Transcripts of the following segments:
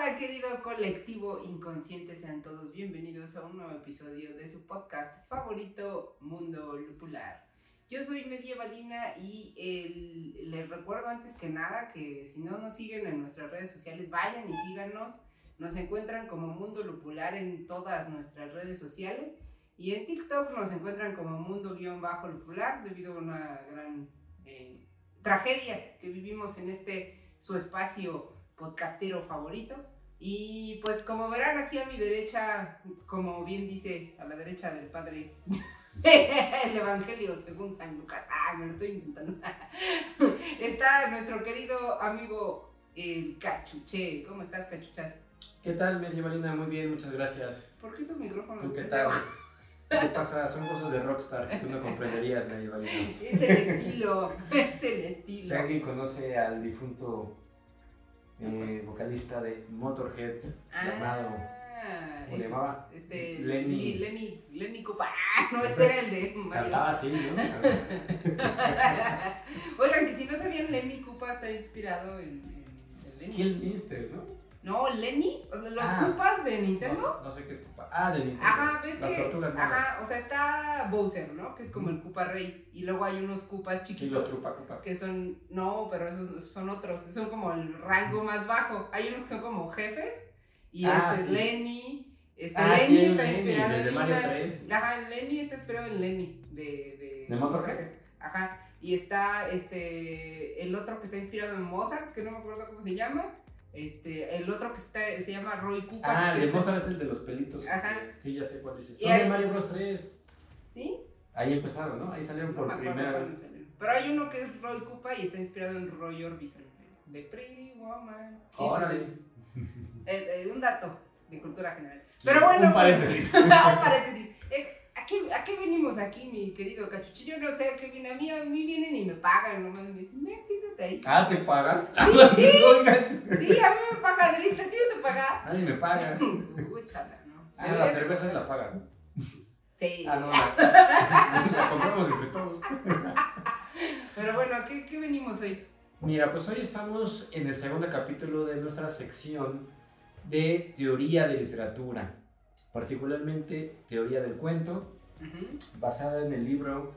Hola querido colectivo inconsciente, sean todos bienvenidos a un nuevo episodio de su podcast favorito Mundo Lupular. Yo soy Medievalina y les recuerdo antes que nada que si no nos siguen en nuestras redes sociales, vayan y síganos. Nos encuentran como Mundo Lupular en todas nuestras redes sociales y en TikTok nos encuentran como Mundo-Lupular debido a una gran eh, tragedia que vivimos en este su espacio podcastero favorito. Y pues como verán aquí a mi derecha, como bien dice a la derecha del padre, el Evangelio según San Lucas, ah, me lo estoy inventando, está nuestro querido amigo el Cachuche. ¿Cómo estás, Cachuchas? ¿Qué tal, Medievalina? Muy bien, muchas gracias. ¿Por qué tu micrófono ¿Tú qué tal? ¿Qué pasa? Son cosas de rockstar que tú no comprenderías, Medievalina. Es el estilo, es el estilo. Si alguien conoce al difunto eh, vocalista de Motorhead Ah, llamado, ¿cómo es- llamaba? Este, Lenny. Lenny. Lenny, Lenny Copa. Ah, no, ese era el de. Cantaba así, ¿no? Oigan, que si no sabían, Lenny Koopa está inspirado en, en- en Lenny. Killminster, ¿no? No, Lenny, los Ah. Koopas de Nintendo. No, no sé qué es Koopa. Ah, de Nintendo. Ajá, ves Las que. tortugas. Ajá, o sea, está Bowser, ¿no? Que es como el Koopa Rey. Y luego hay unos Koopas Y los chiquitos. Trupa Koopa. que son, no, pero esos son otros, son como el rango más bajo. Hay unos que son como jefes, y Ah, este sí. Lenny, este Ah, Lenny sí, está Lenny, inspirado en. 3. Ajá, Lenny está inspirado en Lenny, de... ¿De, ¿De Motorhead? Ajá, y está este, el otro que está inspirado en Mozart, que no me acuerdo cómo se llama. Este, el otro que está, se llama Roy Koopa. Ah, el de Mozart es el de los pelitos. Ajá. Sí, ya sé cuál es. Y Son hay- de Mario Bros 3. ¿Sí? Ahí empezaron, ¿no? Ahí salieron por primera vez. salieron. Pero hay uno que es Roy Koopa y está inspirado en Roy Orbison, de Pretty Woman. Órale. lentes. Eh, eh, un dato de cultura general. Pero bueno. Un paréntesis. un paréntesis. Eh, ¿a, qué, ¿A qué venimos aquí, mi querido cachuchi? Yo no sé a qué viene. A mí, a mí vienen y me pagan, nomás me dicen, ven, siéntate ahí. Ah, ¿te pagan? Sí. Sí, a mí me pagan, ¿viste? ¿A ti no te paga? Nadie me paga. Uy, chala, ¿no? Ah, la cerveza la pagan. Sí. Ah, no, la, la compramos entre todos. Pero bueno, ¿a qué, qué venimos hoy? Mira, pues hoy estamos en el segundo capítulo de nuestra sección de teoría de literatura, particularmente teoría del cuento, Basada en el libro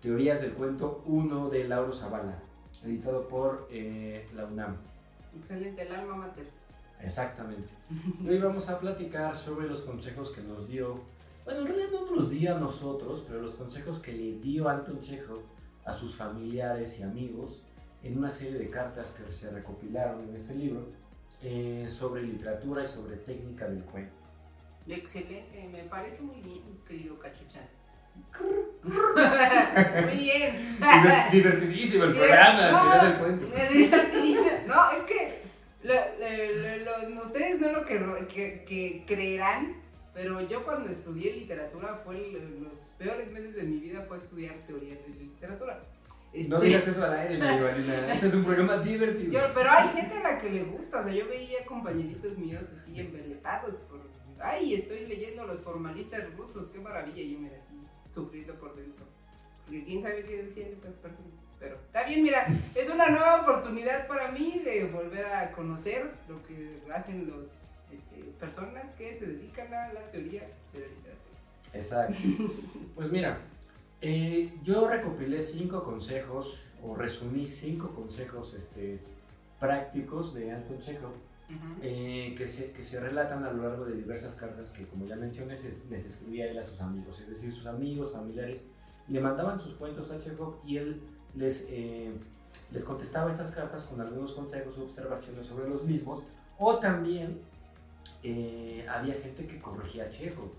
Teorías del Cuento 1 de Lauro Zavala, editado por eh, la UNAM. Excelente, el alma mater. Exactamente. Y hoy vamos a platicar sobre los consejos que nos dio, bueno, en realidad no nos los dio a nosotros, pero los consejos que le dio Anton Chekhov a sus familiares y amigos en una serie de cartas que se recopilaron en este libro eh, sobre literatura y sobre técnica del cuento. Excelente, me parece muy bien, querido cachuchas. muy bien. Divertidísimo el programa, no, del Cuento. divertidísimo. No, es que lo- lo- lo- ustedes no lo que, que- que creerán, pero yo cuando estudié literatura fue el- los peores meses de mi vida fue estudiar teoría de literatura. No Este, digas eso al aire, María Valina. Este es un programa divertido. yo- pero hay gente a la que le gusta, o sea, yo veía compañeritos míos así embelesados por, ay, estoy leyendo los formalistas rusos, qué maravilla, y yo me así sufriendo por dentro. Porque quién sabe qué decían esas personas. Pero está bien, mira, es una nueva oportunidad para mí de volver a conocer lo que hacen los este, personas que se dedican a la teoría de la literatura. Exacto. Pues mira, eh, yo recopilé cinco consejos, o resumí cinco consejos este, prácticos de Anton Chekhov, Ujú. eh, que, se, que se relatan a lo largo de diversas cartas que, como ya mencioné, se- les escribía él a sus amigos. Es decir, sus amigos, familiares, le mandaban sus cuentos a Chekhov y él les, eh, les contestaba estas cartas con algunos consejos o observaciones sobre los mismos, o también eh, había gente que corregía a Chekhov.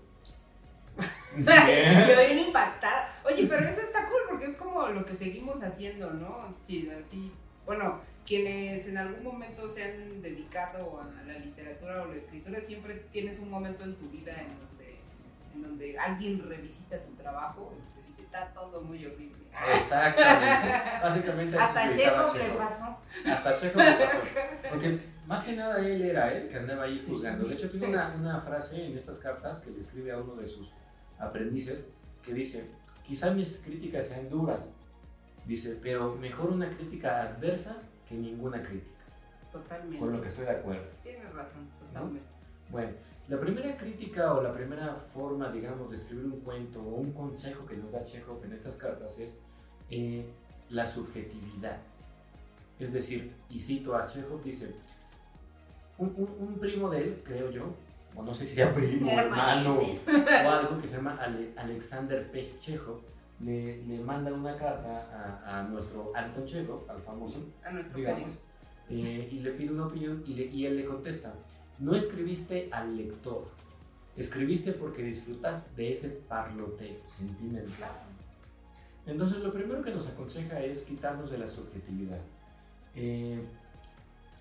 Yo bien impactada. Oye, pero eso está cool porque es como lo que seguimos haciendo, ¿no? Sí, así. Bueno, quienes en algún momento se han dedicado a la literatura o la escritura, siempre tienes un momento en tu vida en donde, en donde alguien revisita tu trabajo y te dice, está todo muy horrible. Exactamente. Básicamente así Hasta Chekhov le pasó. Hasta Chekhov le pasó. Porque más que nada él era él que andaba ahí juzgando. De hecho, tiene una, una frase en estas cartas que le escribe a uno de sus aprendices que dice, quizá mis críticas sean duras, dice, pero mejor una crítica adversa que ninguna crítica. Totalmente. Con lo que estoy de acuerdo. Tienes razón, totalmente. Bueno, la primera crítica o la primera forma, digamos, de escribir un cuento o un consejo que nos da Chekhov en estas cartas es eh, la subjetividad. Es decir, y cito a Chekhov, dice, un, un- un primo de él, creo yo, o no sé si sea primo, hermano o algo que se llama Ale- Alexander P. Chekhov, le, le manda una carta a, a nuestro Anton Chekhov, al famoso, A nuestro digamos, eh, y le pide una opinión y, le- y él le contesta, no escribiste al lector, escribiste porque disfrutas de ese parloteo sentimental. Entonces lo primero que nos aconseja es quitarnos de la subjetividad. Eh,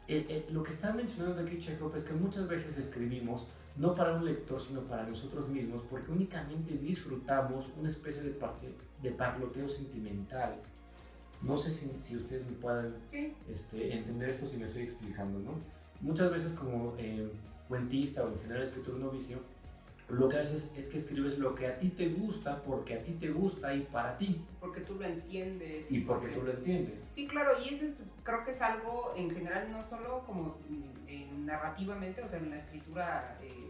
el- el- lo que está mencionando aquí Chekhov es que muchas veces escribimos no para un lector, sino para nosotros mismos, porque únicamente disfrutamos una especie de, parte- de parloteo sentimental. No sé si, si ustedes me puedan Sí, este, entender esto si me estoy explicando, ¿no? Muchas veces como eh, cuentista o en general escritor novicio, lo que haces es que escribes lo que a ti te gusta, porque a ti te gusta y para ti, porque tú lo entiendes. y porque tú lo entiendes. Sí, claro, y eso es, creo que es algo en general, no solo como mm, eh, narrativamente, o sea, en la escritura eh,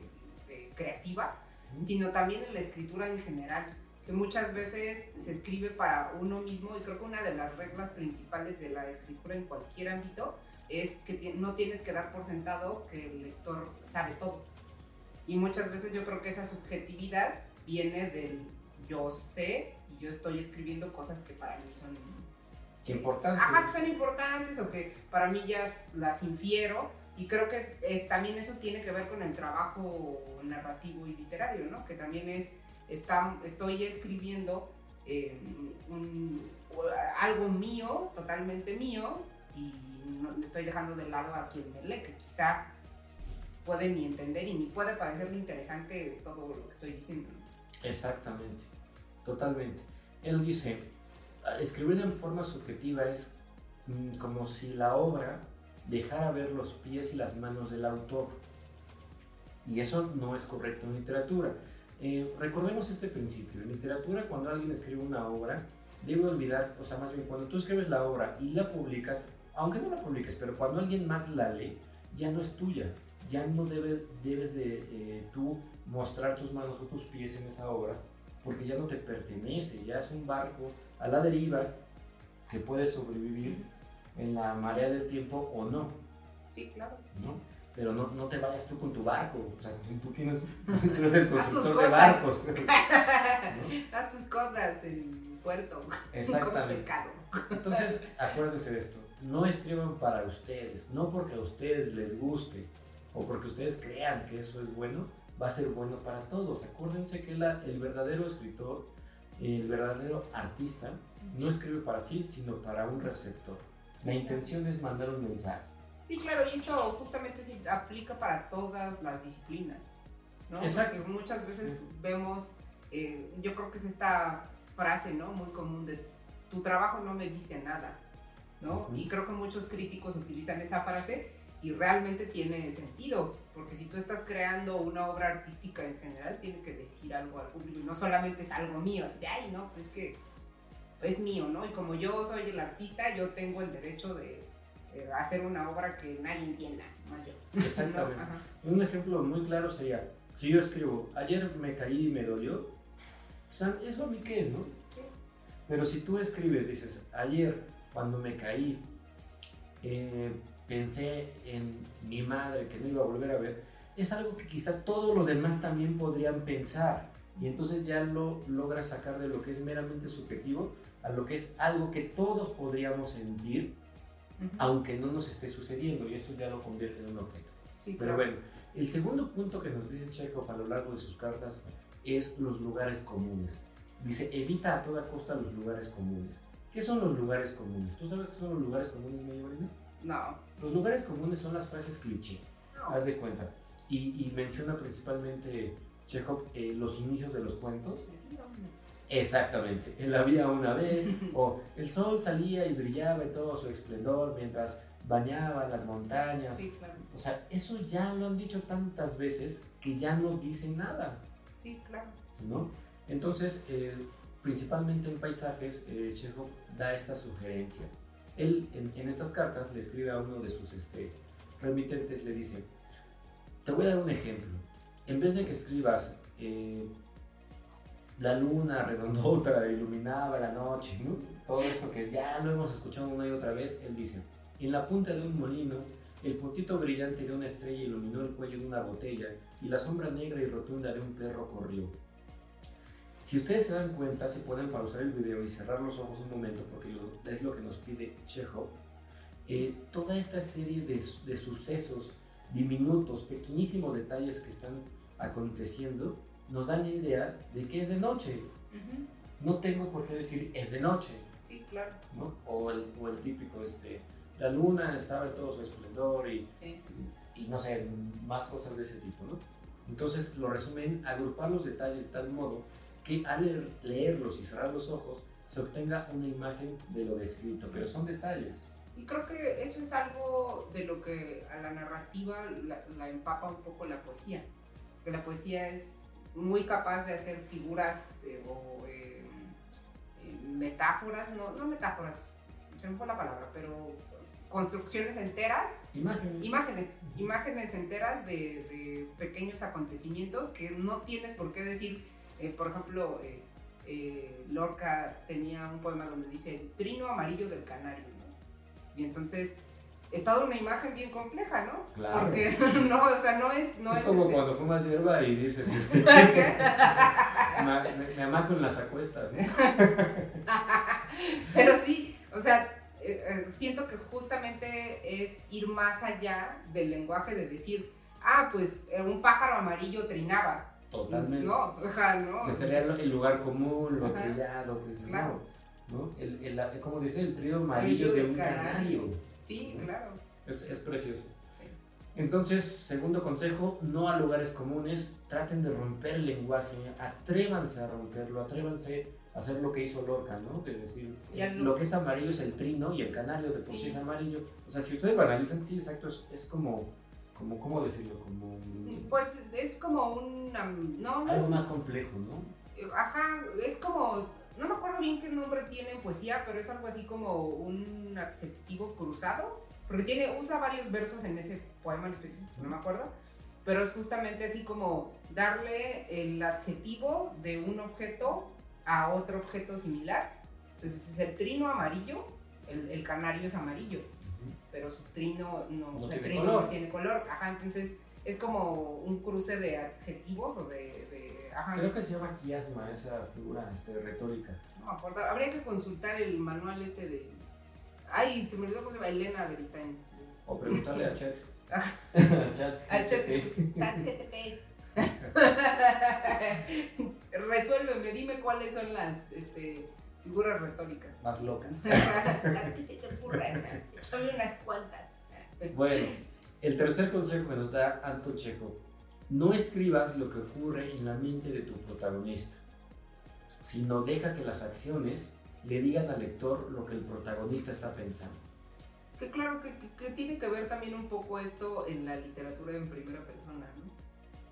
eh, creativa, sino también en la escritura en general, que muchas veces se escribe para uno mismo y creo que una de las reglas principales de la escritura en cualquier ámbito es que no tienes que dar por sentado que el lector sabe todo. Y muchas veces yo creo que esa subjetividad viene del yo sé y yo estoy escribiendo cosas que para mí son Importante. Ajá, que son importantes o que para mí ya las infiero. Y creo que es, también eso tiene que ver con el trabajo narrativo y literario, ¿no? Que también es, está, estoy escribiendo eh, un- algo mío, totalmente mío, y no, estoy dejando de lado a quien me lee, que quizá puede ni entender y ni puede parecerle interesante todo lo que estoy diciendo. Exactamente, totalmente. Él dice, escribir en forma subjetiva es mm, como si la obra dejara ver los pies y las manos del autor. Y eso no es correcto en literatura. Eh, recordemos este principio. En literatura, cuando alguien escribe una obra, debe olvidar, o sea, más bien cuando tú escribes la obra y la publicas, aunque no la publiques, pero cuando alguien más la lee, ya no es tuya. Ya no debe- debes de eh, tú mostrar tus manos o tus pies en esa obra, porque ya no te pertenece, ya es un barco a la deriva que puede sobrevivir en la marea del tiempo o no, Sí, claro. ¿no? Pero no, no te vayas tú con tu barco, o sea, tú tienes, tú eres el constructor de barcos. Haz tus cosas en el puerto. Exactamente. Entonces, acuérdense de esto, no escriban para ustedes, no porque a ustedes les guste o porque ustedes crean que eso es bueno, va a ser bueno para todos. Acuérdense que la- el verdadero escritor, el verdadero artista, no escribe para sí, sino para un receptor. La intención es mandar un mensaje. Sí, claro, y eso justamente sí aplica para todas las disciplinas, ¿no? Exacto. Porque muchas veces vemos, eh, yo creo que es esta frase, ¿no? Muy común de tu trabajo no me dice nada, ¿no? Ujú. Y creo que muchos críticos utilizan esa frase y realmente tiene sentido, porque si tú estás creando una obra artística en general, tiene que decir algo al público y no solamente es algo mío, así de, ay, no, pues es que es mío, ¿no? Y como yo soy el artista, yo tengo el derecho de hacer una obra que nadie entienda, más yo. Exactamente. Un ejemplo muy claro sería, si yo escribo, ayer me caí y me dolió, o sea, eso a mí qué, ¿no? Sí. Pero si tú escribes, dices, ayer cuando me caí, eh, pensé en mi madre que no iba a volver a ver, es algo que quizá todos los demás también podrían pensar. Y entonces ya lo logras sacar de lo que es meramente subjetivo a lo que es algo que todos podríamos sentir, Ujú. aunque no nos esté sucediendo, y eso ya lo convierte en un objeto. Sí, Pero claro. bueno, el segundo punto que nos dice Chekhov a lo largo de sus cartas es los lugares comunes. Dice, evita a toda costa los lugares comunes. ¿Qué ¿Qué son los lugares comunes? ¿Tú sabes qué son los lugares comunes, mi No. Los lugares comunes son las frases cliché. No. Haz de cuenta. Y, y menciona principalmente Chekhov eh, los inicios de los cuentos. Exactamente. El había una vez, o el sol salía y brillaba en todo su esplendor mientras bañaba las montañas. Sí, claro. O sea, eso ya lo han dicho tantas veces que ya no dicen nada, Sí, claro. ¿no? Entonces, eh, principalmente en paisajes, eh, Chekhov da esta sugerencia. Él en, en estas cartas le escribe a uno de sus este, remitentes, le dice, te voy a dar un ejemplo. En vez de que escribas, eh, la luna redondota iluminaba la noche, ¿no? todo esto que ya lo hemos escuchado una y otra vez, él dice, en la punta de un molino, el puntito brillante de una estrella iluminó el cuello de una botella y la sombra negra y rotunda de un perro corrió. Si ustedes se dan cuenta, se pueden pausar el video y cerrar los ojos un momento porque lo- es lo que nos pide Chekhov. Eh, toda esta serie de, de sucesos diminutos, pequeñísimos detalles que están aconteciendo, nos dan la idea de que es de noche. Ujú. No tengo por qué decir es de noche, Sí, claro. ¿no? O el, o el típico, este, la luna estaba en todo su esplendor y, Sí. y no sé, más cosas de ese tipo, ¿no? Entonces lo resumen, agrupar los detalles de tal modo que al leer- leerlos y cerrar los ojos se obtenga una imagen de lo descrito, pero son detalles. Y creo que eso es algo de lo que a la narrativa la, la empapa un poco la poesía. Que la poesía es muy capaz de hacer figuras eh, o eh, eh, metáforas, no, no metáforas, se me fue la palabra, pero construcciones enteras, Imágenes. imágenes, imágenes enteras de, de pequeños acontecimientos que no tienes por qué decir, eh, por ejemplo, eh, eh, Lorca tenía un poema donde dice el trino amarillo del canario, ¿no? Y entonces es toda una imagen bien compleja, ¿no? Claro. Porque no, o sea, no es, no es es, como este- cuando fumas hierba y dices, este, me, me, me amaco en las acuestas, ¿no? Pero sí, o sea, eh, eh, siento que justamente es ir más allá del lenguaje de decir, ah, pues un pájaro amarillo trinaba. Totalmente. No, ajá, no. Que sería el lugar común, lo Ajá. trillado, que es, Claro. ¿no? El, el- como dice, el trío amarillo de un canario. Sí, claro. Es, es precioso. Sí. Entonces, segundo consejo, no a lugares comunes, traten de romper el lenguaje, atrévanse a romperlo, atrévanse a hacer lo que hizo Lorca, ¿no? Es decir, lo que es amarillo es el trino y el canario de por sí Sí. es amarillo. O sea, si ustedes lo analizan, sí, exacto, es, es como, como, ¿cómo decirlo? Como un- Pues es como un... No, algo más complejo, ¿no? Ajá, es como, no me acuerdo bien qué nombre tiene en poesía, pero es algo así como un adjetivo cruzado, porque tiene, usa varios versos en ese poema en específico, no me acuerdo, pero es justamente así como darle el adjetivo de un objeto a otro objeto similar. Entonces es el trino amarillo, el, el canario es amarillo, pero su trino no, No tiene trino color. no tiene color, ajá, entonces es como un cruce de adjetivos o de, de ajá, Creo que se llama quiasma esa figura este, retórica. no me acuerdo. Habría que consultar el manual este de. Ay, se me olvidó cómo se llama. Elena Beristain. O preguntarle a Chat. Ah. a Chat. Al chat. GPT. Chat GTP. Resuélveme, dime cuáles son las este, figuras retóricas. Más locas. Que se te ocurran. Échame unas cuantas. Bueno, el tercer consejo que nos da Anton Chekhov. No escribas lo que ocurre en la mente de tu protagonista, sino deja que las acciones le digan al lector lo que el protagonista está pensando. Que claro que, que- que tiene que ver también un poco esto en la literatura en primera persona, ¿no?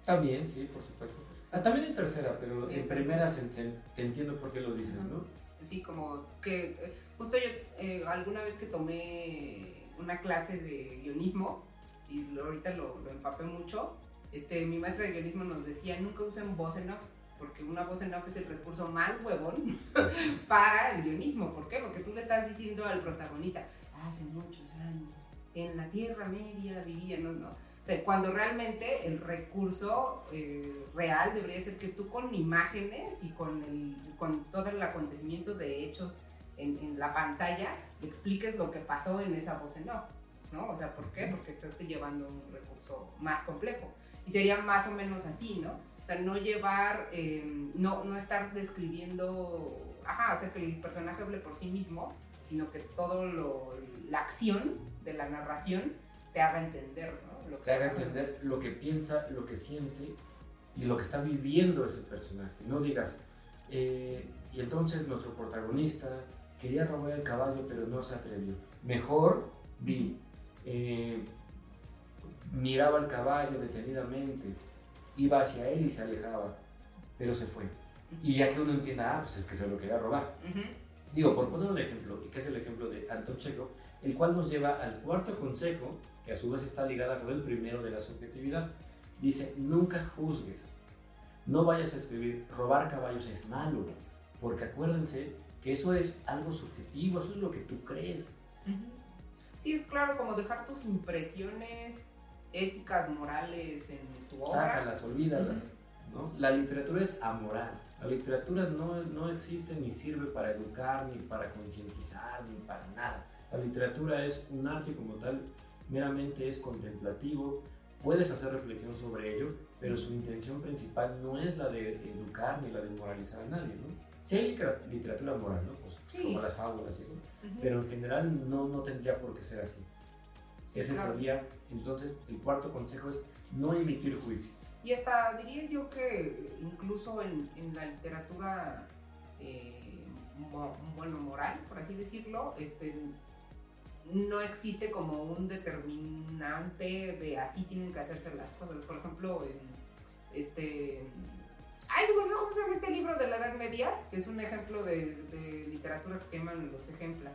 También, sí, por supuesto. Ah, también en tercera, pero En en primera se, se- te entiendo por qué lo dices, ¿no? Así como que eh, justo yo eh, alguna vez que tomé una clase de guionismo y ahorita lo, lo empapé mucho, este, mi maestra de guionismo nos decía nunca usen voz en off porque una voz en off es el recurso más huevón para el guionismo. ¿Por qué? Porque tú le estás diciendo al protagonista, hace muchos años, en la Tierra Media vivía, no, no. Sea, cuando realmente el recurso eh, real debería ser que tú con imágenes y con, el, con todo el acontecimiento de hechos en, en la pantalla expliques lo que pasó en esa voz en off, ¿no? O sea, ¿por qué? Porque estás llevando un recurso más complejo. Y sería más o menos así, ¿no? O sea, no llevar, eh, no, no estar describiendo ajá, hacer que el personaje hable por sí mismo, sino que todo lo, la acción de la narración te haga entender, ¿no? Lo que te haga entender lo que piensa, lo que siente y lo que está viviendo ese personaje. No digas, eh, y entonces nuestro protagonista quería robar el caballo pero no se atrevió. Mejor vi, eh, miraba al caballo detenidamente, iba hacia él y se alejaba, pero se fue. Y ya que uno entienda, ah, pues es que se lo quería robar. Digo, por poner un ejemplo, y que es el ejemplo de Anton Chekhov, el cual nos lleva al cuarto consejo, que a su vez está ligada con el primero de la subjetividad. Dice, nunca juzgues, no vayas a escribir, robar caballos es malo, porque acuérdense que eso es algo subjetivo, eso es lo que tú crees. Sí, es claro, como dejar tus impresiones éticas, morales en tu obra. Sácalas, olvídalas. ¿No? La literatura es amoral. La literatura no, no existe ni sirve para educar, ni para concientizar, ni para nada. La literatura es un arte como tal, meramente es contemplativo, puedes hacer reflexión sobre ello, pero su intención principal no es la de educar ni la de moralizar a nadie, ¿no? Sí hay literatura moral, ¿no? Pues, como las fábulas, ¿no? Pero en general no, no tendría por qué ser así. Ese sería, entonces, el cuarto consejo es no emitir juicio. Y hasta diría yo que incluso en, en la literatura, eh, bueno, moral, por así decirlo, este, no existe como un determinante de así tienen que hacerse las cosas. Por ejemplo, en este... Ay, se me olvidó cómo se llama este libro de la Edad Media, que es un ejemplo de, de literatura que se llaman Los Ejemplos.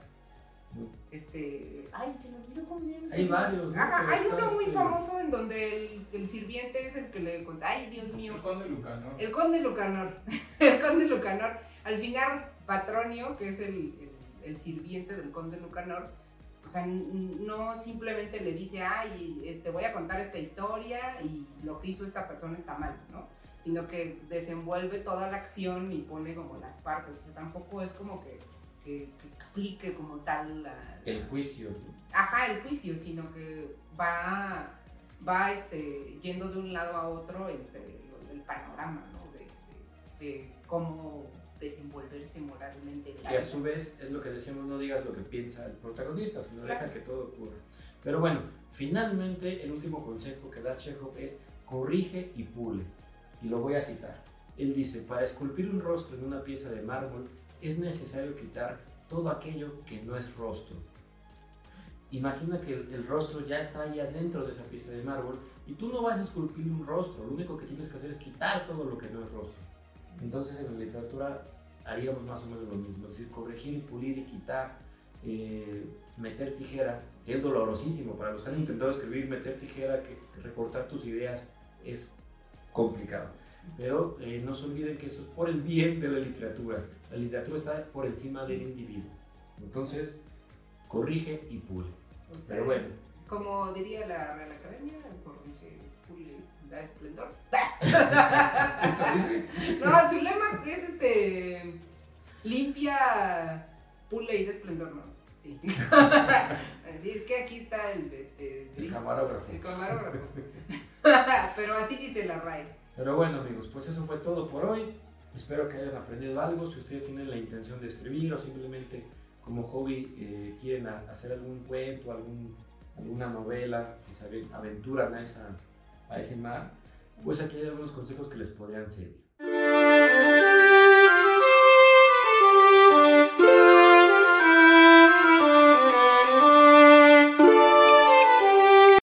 Este, ay, se me olvidó cómo se llama. Hay varios. Ajá, hay uno muy este famoso en donde el, el, sirviente es el que le cuenta, ay, Dios mío. El conde Lucanor. El conde Lucanor. el conde Lucanor. Al final, Patronio, que es el, el, el sirviente del conde Lucanor, o sea, no simplemente le dice, ay, eh, te voy a contar esta historia y lo que hizo esta persona está mal, ¿no? Sino que desenvuelve toda la acción y pone como las partes. O sea, tampoco es como que, que, explique como tal la, El juicio. Ajá, el juicio, sino que va, va este, yendo de un lado a otro entre el, panorama, ¿no? de, de cómo desenvolverse moralmente. Y a su vez es lo que decíamos, no digas lo que piensa el protagonista, sino deja que todo ocurra. Pero bueno, finalmente el último consejo que da Chekhov es corrige y pule. Y lo voy a citar. Él dice, para esculpir un rostro en una pieza de mármol es necesario quitar todo aquello que no es rostro. Imagina que el, rostro ya está ahí adentro de esa pieza de mármol y tú no vas a esculpir un rostro, lo único que tienes que hacer es quitar todo lo que no es rostro. Entonces en la literatura haríamos más o menos lo mismo, es decir, corregir pulir y quitar, eh, meter tijera, que es dolorosísimo para los que han intentado escribir, meter tijera, recortar tus ideas es complicado. Pero eh, no se olviden que eso es por el bien de la literatura. La literatura está por encima del individuo. Entonces, corrige y pule. Pero bueno. Como diría la Real Academia, corrige, pule, da esplendor. no, su lema es este. Limpia, pule y de esplendor, ¿no? Sí. así es que aquí está el, este, el camarógrafo. El camarógrafo. Pero así dice la RAE. Pero bueno, amigos, pues eso fue todo por hoy. Espero que hayan aprendido algo. Si ustedes tienen la intención de escribir o simplemente como hobby eh, quieren hacer algún cuento, algún, alguna novela, aventuran a, esa, a ese mar, pues aquí hay algunos consejos que les podrían servir.